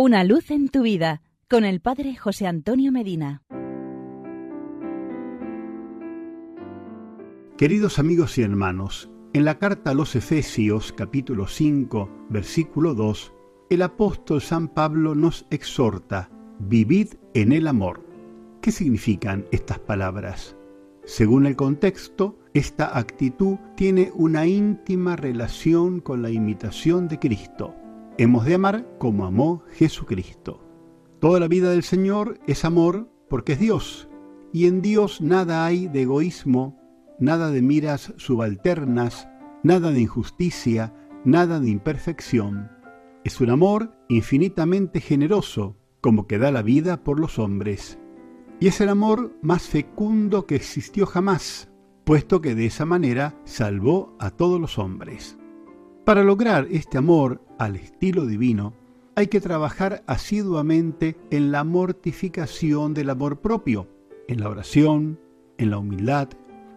Una luz en tu vida con el Padre José Antonio Medina. Queridos amigos y hermanos, en la carta a los Efesios capítulo 5 versículo 2, el apóstol San Pablo nos exhorta, vivid en el amor. ¿Qué significan estas palabras? Según el contexto, esta actitud tiene una íntima relación con la imitación de Cristo. Hemos de amar como amó Jesucristo. Toda la vida del Señor es amor porque es Dios, y en Dios nada hay de egoísmo, nada de miras subalternas, nada de injusticia, nada de imperfección. Es un amor infinitamente generoso, como que da la vida por los hombres. Y es el amor más fecundo que existió jamás, puesto que de esa manera salvó a todos los hombres. Para lograr este amor al estilo divino, hay que trabajar asiduamente en la mortificación del amor propio, en la oración, en la humildad,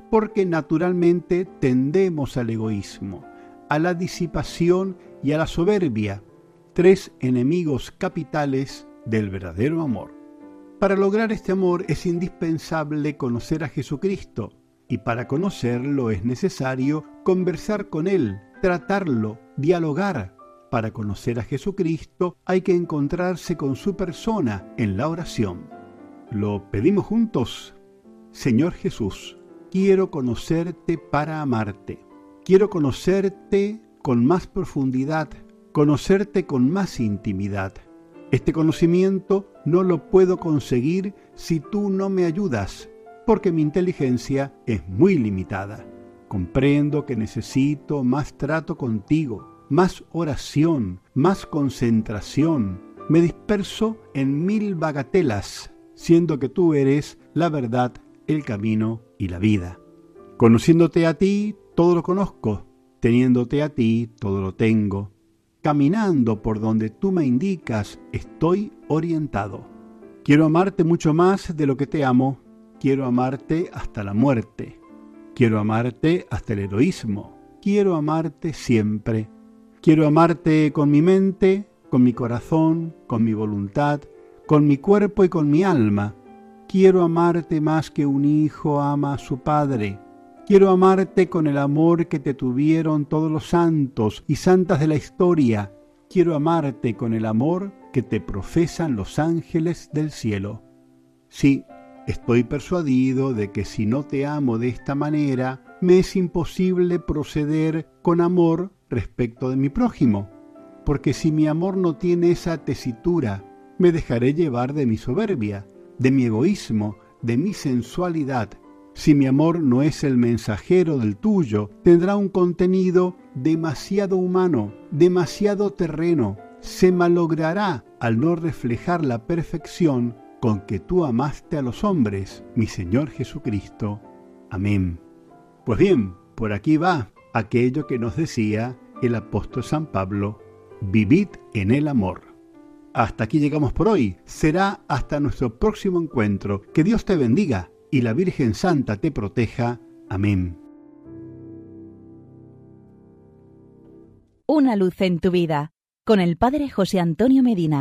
porque naturalmente tendemos al egoísmo, a la disipación y a la soberbia, tres enemigos capitales del verdadero amor. Para lograr este amor es indispensable conocer a Jesucristo, y para conocerlo es necesario conversar con Él, tratarlo, dialogar. Para conocer a Jesucristo hay que encontrarse con su persona en la oración. Lo pedimos juntos. Señor Jesús, quiero conocerte para amarte. Quiero conocerte con más profundidad, conocerte con más intimidad. Este conocimiento no lo puedo conseguir si tú no me ayudas, porque mi inteligencia es muy limitada. Comprendo que necesito más trato contigo, más oración, más concentración. Me disperso en mil bagatelas, siendo que tú eres la verdad, el camino y la vida. Conociéndote a ti, todo lo conozco. Teniéndote a ti, todo lo tengo. Caminando por donde tú me indicas, estoy orientado. Quiero amarte mucho más de lo que te amo. Quiero amarte hasta la muerte. Quiero amarte hasta el heroísmo. Quiero amarte siempre. Quiero amarte con mi mente, con mi corazón, con mi voluntad, con mi cuerpo y con mi alma. Quiero amarte más que un hijo ama a su padre. Quiero amarte con el amor que te tuvieron todos los santos y santas de la historia. Quiero amarte con el amor que te profesan los ángeles del cielo. Sí, Estoy persuadido de que si no te amo de esta manera, me es imposible proceder con amor respecto de mi prójimo, porque si mi amor no tiene esa tesitura, me dejaré llevar de mi soberbia, de mi egoísmo, de mi sensualidad. Si mi amor no es el mensajero del tuyo, tendrá un contenido demasiado humano, demasiado terreno, se malogrará al no reflejar la perfección con que tú amaste a los hombres, mi Señor Jesucristo. Amén. Pues bien, por aquí va aquello que nos decía el apóstol San Pablo, vivid en el amor. Hasta aquí llegamos por hoy. Será hasta nuestro próximo encuentro. Que Dios te bendiga y la Virgen Santa te proteja. Amén. Una luz en tu vida con el Padre José Antonio Medina.